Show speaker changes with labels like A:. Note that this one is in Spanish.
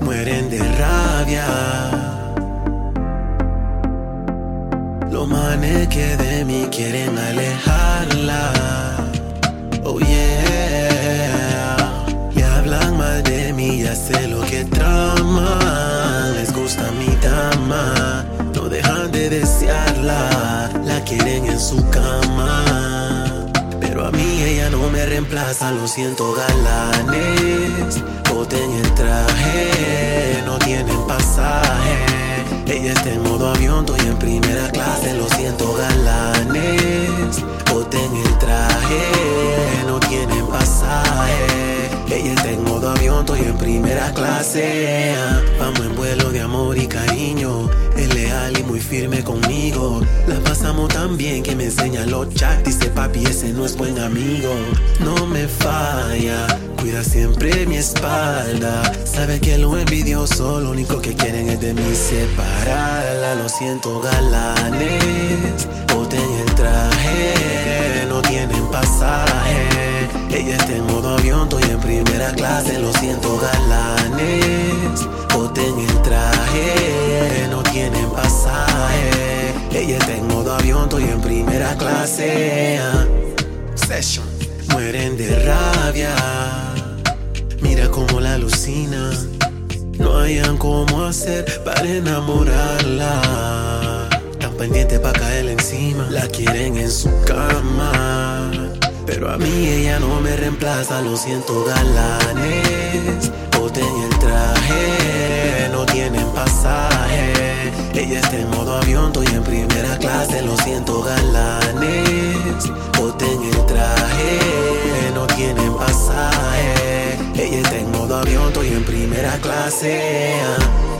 A: mueren de rabia. Los manes que de mí quieren alejarla. Oh yeah. Y hablan mal de mí, ya sé lo que trama. Les gusta mi dama, no dejan de desearla. La quieren en su cama. Pero a mí ella no me reemplaza, lo siento galanes. Ella está en modo avión, estoy en primera clase, lo siento galanes. Boten el traje, no tienen pasaje. Ella está en modo avión, estoy en primera clase. Vamos en firme conmigo. La pasamos tan bien que me enseña los chats. Dice papi, ese no es buen amigo. No me falla, cuida siempre mi espalda. Sabe que lo envidioso, lo único que quieren es de mí separarla. Lo siento, galanes. Boten el traje, no tienen pasaje. Ella está en modo avión, estoy en primera clase. Lo siento, galanes. Estoy en primera clase. Session. Mueren de rabia. Mira cómo la alucina. No hayan cómo hacer para enamorarla. Tan pendiente pa' caerle encima. La quieren en su cama. Pero a mí ella no me reemplaza, lo siento galanes. Boten el traje, no tienen pasaje. Ella está en modo avión, estoy en primera primera clase.